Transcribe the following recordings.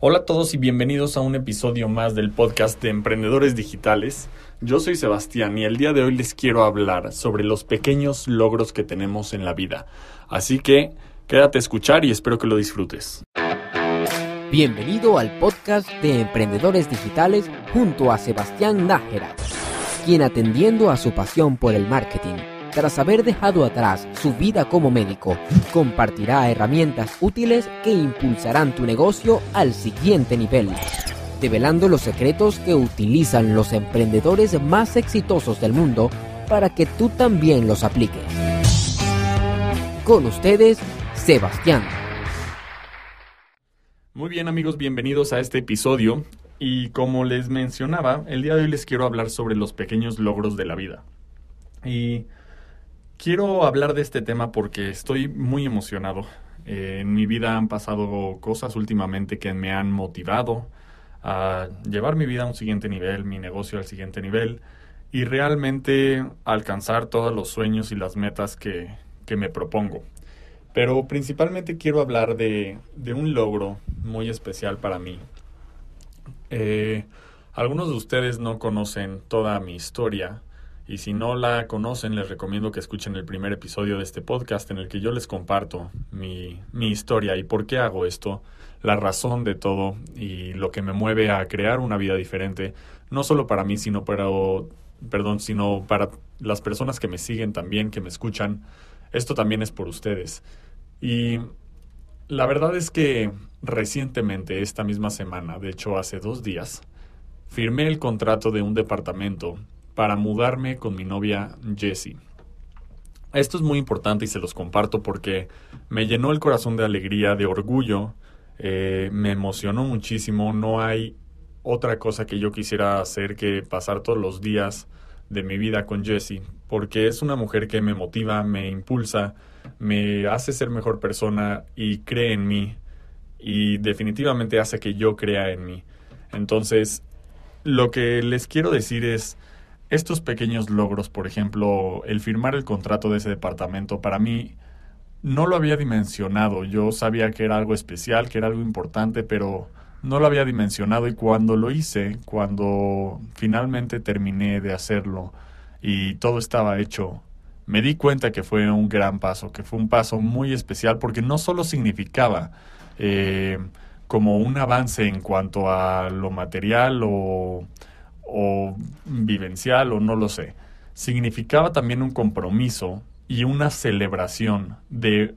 Hola a todos y bienvenidos a un episodio más del podcast de Emprendedores Digitales. Yo soy Sebastián y el día de hoy les quiero hablar sobre los pequeños logros que tenemos en la vida. Así que quédate a escuchar y espero que lo disfrutes. Bienvenido al podcast de Emprendedores Digitales junto a Sebastián Nájera, quien atendiendo a su pasión por el marketing tras haber dejado atrás su vida como médico, compartirá herramientas útiles que impulsarán tu negocio al siguiente nivel, develando los secretos que utilizan los emprendedores más exitosos del mundo para que tú también los apliques. Con ustedes, Sebastián. Muy bien amigos, bienvenidos a este episodio y como les mencionaba, el día de hoy les quiero hablar sobre los pequeños logros de la vida. Y Quiero hablar de este tema porque estoy muy emocionado. Eh, en mi vida han pasado cosas últimamente que me han motivado a llevar mi vida a un siguiente nivel, mi negocio al siguiente nivel y realmente alcanzar todos los sueños y las metas que, que me propongo. Pero principalmente quiero hablar de, de un logro muy especial para mí. Eh, algunos de ustedes no conocen toda mi historia y si no la conocen, les recomiendo que escuchen el primer episodio de este podcast en el que yo les comparto mi, mi historia y por qué hago esto, la razón de todo y lo que me mueve a crear una vida diferente, no solo para mí, sino para, perdón, sino para las personas que me siguen también, que me escuchan. Esto también es por ustedes. Y la verdad es que recientemente, esta misma semana, de hecho hace dos días, firmé el contrato de un departamento para mudarme con mi novia Jessie. Esto es muy importante y se los comparto porque me llenó el corazón de alegría, de orgullo, eh, me emocionó muchísimo. No hay otra cosa que yo quisiera hacer que pasar todos los días de mi vida con Jessie, porque es una mujer que me motiva, me impulsa, me hace ser mejor persona y cree en mí y definitivamente hace que yo crea en mí. Entonces, lo que les quiero decir es, estos pequeños logros, por ejemplo, el firmar el contrato de ese departamento, para mí no lo había dimensionado. Yo sabía que era algo especial, que era algo importante, pero no lo había dimensionado y cuando lo hice, cuando finalmente terminé de hacerlo y todo estaba hecho, me di cuenta que fue un gran paso, que fue un paso muy especial porque no solo significaba eh, como un avance en cuanto a lo material o o vivencial o no lo sé, significaba también un compromiso y una celebración de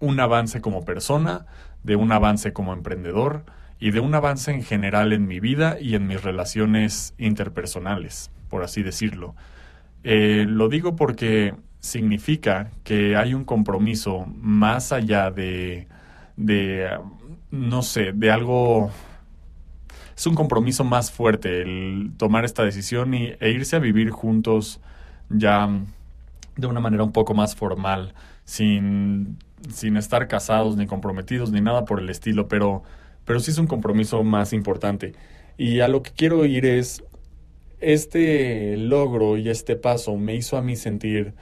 un avance como persona, de un avance como emprendedor y de un avance en general en mi vida y en mis relaciones interpersonales, por así decirlo. Eh, lo digo porque significa que hay un compromiso más allá de, de no sé, de algo es un compromiso más fuerte el tomar esta decisión y, e irse a vivir juntos ya de una manera un poco más formal, sin, sin estar casados ni comprometidos ni nada por el estilo, pero, pero sí es un compromiso más importante. Y a lo que quiero ir es, este logro y este paso me hizo a mí sentir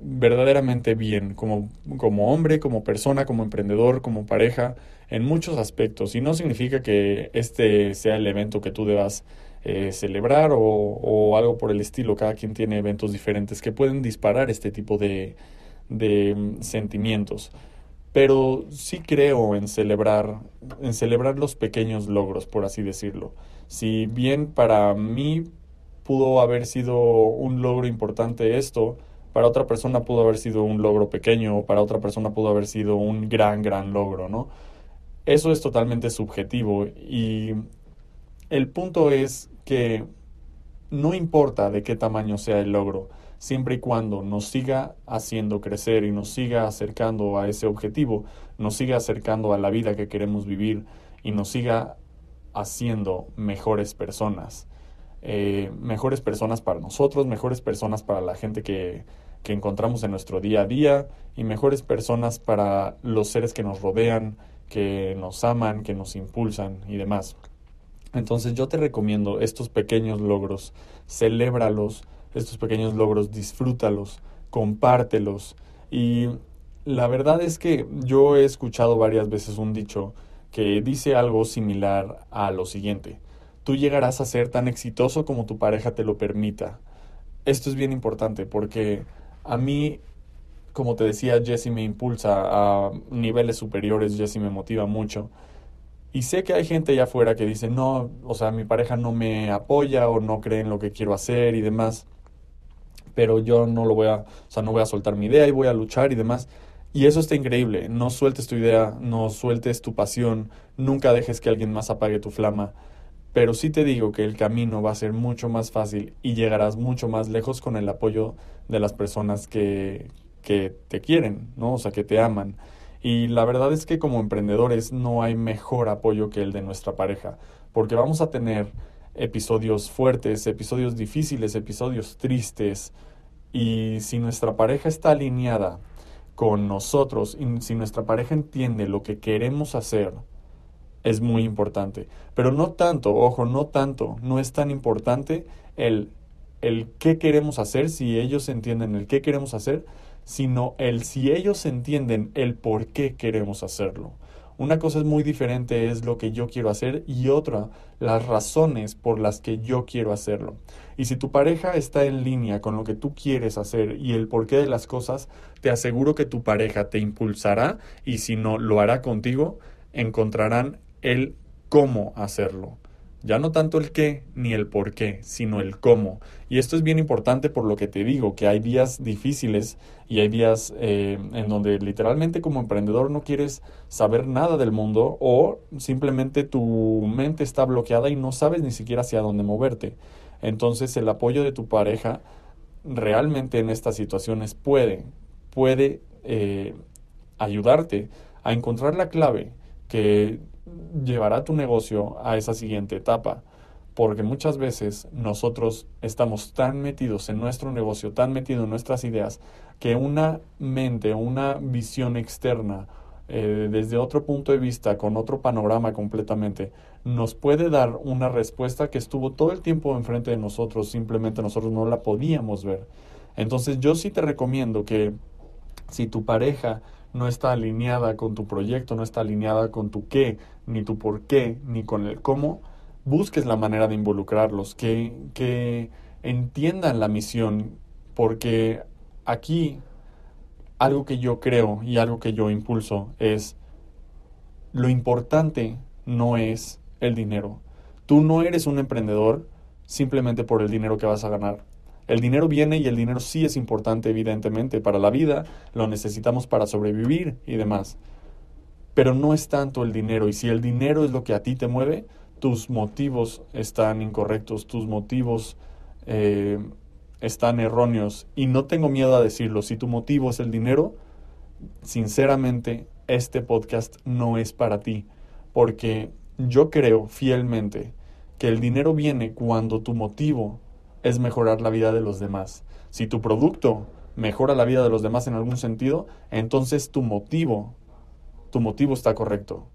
verdaderamente bien como, como hombre, como persona, como emprendedor, como pareja en muchos aspectos y no significa que este sea el evento que tú debas eh, celebrar o, algo por el estilo. Cada quien tiene eventos diferentes que pueden disparar este tipo de, de mm, sentimientos. Pero sí creo en celebrar, en celebrar los pequeños logros, por así decirlo. Si bien para mí pudo haber sido un logro importante esto, para otra persona pudo haber sido un logro pequeño, o para otra persona pudo haber sido un gran, gran logro, ¿no? Eso es totalmente subjetivo y el punto es que no importa de qué tamaño sea el logro, siempre y cuando nos siga haciendo crecer y nos siga acercando a ese objetivo, nos siga acercando a la vida que queremos vivir y nos siga haciendo mejores personas. Eh, mejores personas para nosotros, mejores personas para la gente que, que encontramos en nuestro día a día y mejores personas para los seres que nos rodean, que nos aman, que nos impulsan y demás. Entonces yo te recomiendo estos pequeños logros, celébralos, estos pequeños logros, disfrútalos, compártelos. Y la verdad es que yo he escuchado varias veces un dicho que dice algo similar a lo siguiente. Tú llegarás a ser tan exitoso como tu pareja te lo permita. Esto es bien importante porque a mí, como te decía, Jesse me impulsa a niveles superiores, Jesse me motiva mucho. Y sé que hay gente allá afuera que dice, no, o sea, mi pareja no me apoya o no cree en lo que quiero hacer y demás. Pero yo no lo voy a, o sea, no voy a soltar mi idea y voy a luchar y demás. Y eso está increíble. No sueltes tu idea, no sueltes tu pasión, nunca dejes que alguien más apague tu flama. Pero sí te digo que el camino va a ser mucho más fácil y llegarás mucho más lejos con el apoyo de las personas que, que te quieren, ¿no? O sea, que te aman. Y la verdad es que como emprendedores no hay mejor apoyo que el de nuestra pareja, porque vamos a tener episodios fuertes, episodios difíciles, episodios tristes, y si nuestra pareja está alineada con nosotros, y si nuestra pareja entiende lo que queremos hacer, es muy importante. Pero no tanto, ojo, no tanto, no es tan importante el, el qué queremos hacer, si ellos entienden el qué queremos hacer, sino el si ellos entienden el por qué queremos hacerlo. Una cosa es muy diferente, es lo que yo quiero hacer y otra, las razones por las que yo quiero hacerlo. Y si tu pareja está en línea con lo que tú quieres hacer y el porqué de las cosas, te aseguro que tu pareja te impulsará y si no lo hará contigo, encontrarán el cómo hacerlo. Ya no tanto el qué ni el por qué, sino el cómo. Y esto es bien importante por lo que te digo, que hay días difíciles y hay días eh, en donde literalmente como emprendedor no quieres saber nada del mundo o simplemente tu mente está bloqueada y no sabes ni siquiera hacia dónde moverte. Entonces el apoyo de tu pareja realmente en estas situaciones puede, puede eh, ayudarte a encontrar la clave que llevará tu negocio a esa siguiente etapa. Porque muchas veces nosotros estamos tan metidos en nuestro negocio, tan metidos en nuestras ideas, que una mente, una visión externa, eh, desde otro punto de vista, con otro panorama completamente, nos puede dar una respuesta que estuvo todo el tiempo enfrente de nosotros, simplemente nosotros no la podíamos ver. Entonces yo sí te recomiendo que si tu pareja no está alineada con tu proyecto, no está alineada con tu qué, ni tu por qué, ni con el cómo, busques la manera de involucrarlos, que, que entiendan la misión, porque aquí algo que yo creo y algo que yo impulso es lo importante no es el dinero. Tú no eres un emprendedor simplemente por el dinero que vas a ganar. El dinero viene y el dinero sí es importante, evidentemente, para la vida, lo necesitamos para sobrevivir y demás. Pero no es tanto el dinero, y si el dinero es lo que a ti te mueve, tus motivos están incorrectos, tus motivos eh, están erróneos. Y no tengo miedo a decirlo, si tu motivo es el dinero, sinceramente, este podcast no es para ti, porque yo creo fielmente que el dinero viene cuando tu motivo es mejorar la vida de los demás. Si tu producto mejora la vida de los demás en algún sentido, entonces tu motivo, tu motivo está correcto.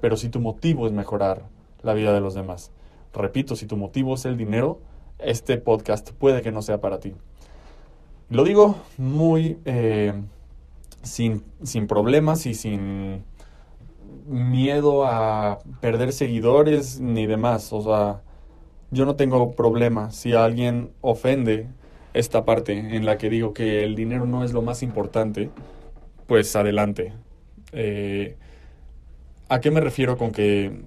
Pero si tu motivo es mejorar la vida de los demás, repito, si tu motivo es el dinero, este podcast puede que no sea para ti. Lo digo muy eh, sin, sin problemas y sin miedo a perder seguidores ni demás. O sea, yo no tengo problema si alguien ofende esta parte en la que digo que el dinero no es lo más importante, pues adelante. Eh, ¿A qué me refiero con que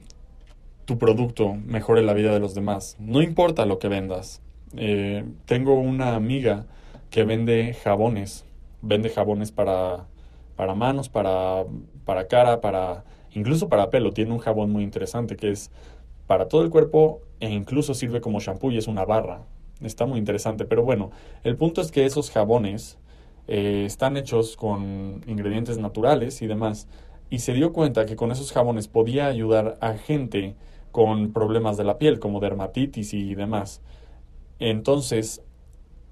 tu producto mejore la vida de los demás? No importa lo que vendas. Eh, tengo una amiga que vende jabones, vende jabones para, para manos, para, para cara, para incluso para pelo. Tiene un jabón muy interesante que es para todo el cuerpo e incluso sirve como shampoo y es una barra. Está muy interesante, pero bueno, el punto es que esos jabones eh, están hechos con ingredientes naturales y demás, y se dio cuenta que con esos jabones podía ayudar a gente con problemas de la piel, como dermatitis y demás. Entonces,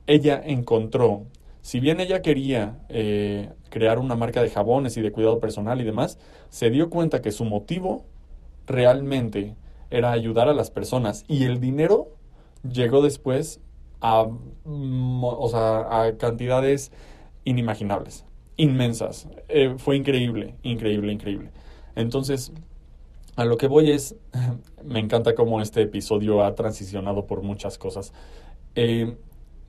ella encontró, si bien ella quería eh, crear una marca de jabones y de cuidado personal y demás, se dio cuenta que su motivo realmente era ayudar a las personas y el dinero llegó después a, mm, a cantidades inimaginables, inmensas. Eh, fue increíble, increíble, increíble. Entonces, a lo que voy es, me encanta cómo este episodio ha transicionado por muchas cosas. Eh,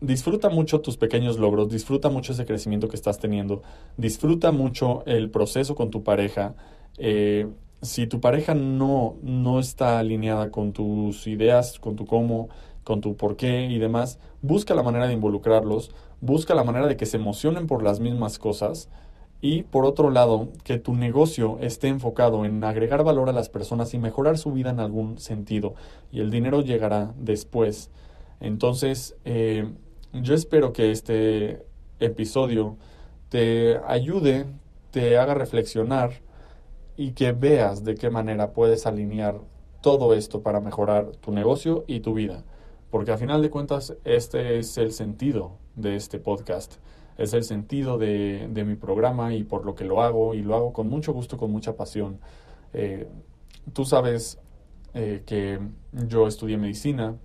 disfruta mucho tus pequeños logros, disfruta mucho ese crecimiento que estás teniendo, disfruta mucho el proceso con tu pareja. Eh, si tu pareja no, no está alineada con tus ideas, con tu cómo, con tu por qué y demás, busca la manera de involucrarlos, busca la manera de que se emocionen por las mismas cosas y por otro lado, que tu negocio esté enfocado en agregar valor a las personas y mejorar su vida en algún sentido y el dinero llegará después. Entonces, eh, yo espero que este episodio te ayude, te haga reflexionar y que veas de qué manera puedes alinear todo esto para mejorar tu negocio y tu vida. Porque a final de cuentas este es el sentido de este podcast, es el sentido de, mi programa y por lo que lo hago y lo hago con mucho gusto, con mucha pasión. Eh, tú sabes eh, que yo estudié medicina,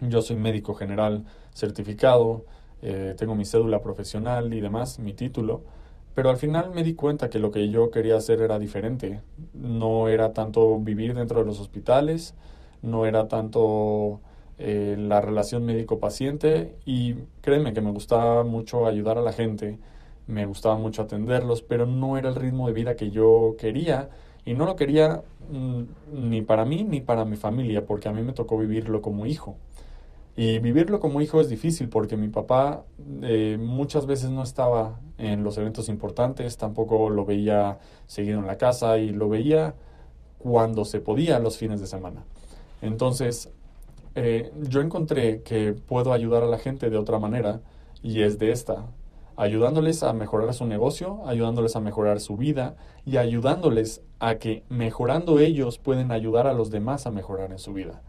yo soy médico general certificado, eh, tengo mi cédula profesional y demás, mi título. Pero al final me di cuenta que lo que yo quería hacer era diferente. No era tanto vivir dentro de los hospitales, no era tanto eh, la relación médico-paciente y créeme que me gustaba mucho ayudar a la gente, me gustaba mucho atenderlos, pero no era el ritmo de vida que yo quería y no lo quería mm, ni para mí ni para mi familia porque a mí me tocó vivirlo como hijo. Y vivirlo como hijo es difícil porque mi papá eh, muchas veces no estaba en los eventos importantes, tampoco lo veía seguido en la casa y lo veía cuando se podía los fines de semana. Entonces, eh, yo encontré que puedo ayudar a la gente de otra manera y es de esta, ayudándoles a mejorar su negocio, ayudándoles a mejorar su vida y ayudándoles a que mejorando ellos pueden ayudar a los demás a mejorar en su vida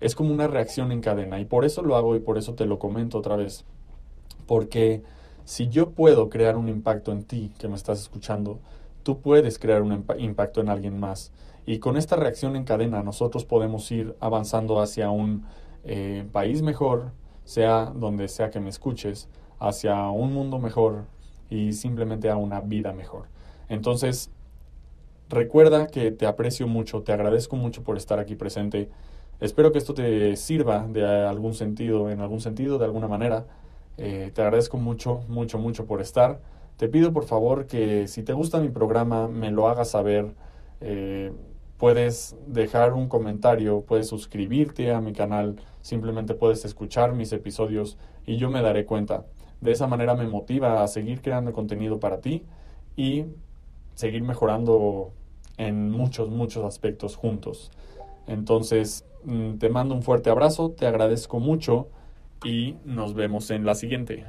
es como una reacción en cadena y por eso lo hago y por eso te lo comento otra vez. Porque si yo puedo crear un impacto en ti que me estás escuchando, tú puedes crear un impacto en alguien más. Y con esta reacción en cadena nosotros podemos ir avanzando hacia un eh, país mejor, sea donde sea que me escuches, hacia un mundo mejor y simplemente a una vida mejor. Entonces, recuerda que te aprecio mucho, te agradezco mucho por estar aquí presente Espero que esto te sirva de algún sentido, en algún sentido, de alguna manera. Eh, te agradezco mucho, mucho, mucho por estar. Te pido por favor que si te gusta mi programa me lo hagas saber. Eh, puedes dejar un comentario, puedes suscribirte a mi canal, simplemente puedes escuchar mis episodios y yo me daré cuenta. De esa manera me motiva a seguir creando contenido para ti y seguir mejorando en muchos, muchos aspectos juntos. Entonces, mm, te mando un fuerte abrazo, te agradezco mucho y nos vemos en la siguiente.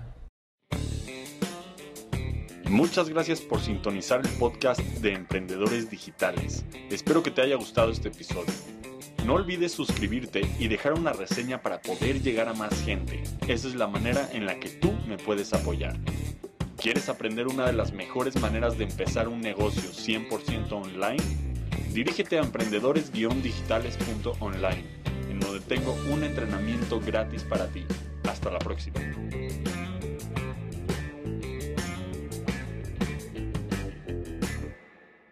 Muchas gracias por sintonizar el podcast de Emprendedores Digitales. Espero que te haya gustado este episodio. No olvides suscribirte y dejar una reseña para poder llegar a más gente. Esa es la manera en la que tú me puedes apoyar. ¿Quieres aprender una de las mejores maneras de empezar un negocio 100% online? Dirígete a emprendedores-digitales.online, en donde tengo un entrenamiento gratis para ti. Hasta la próxima.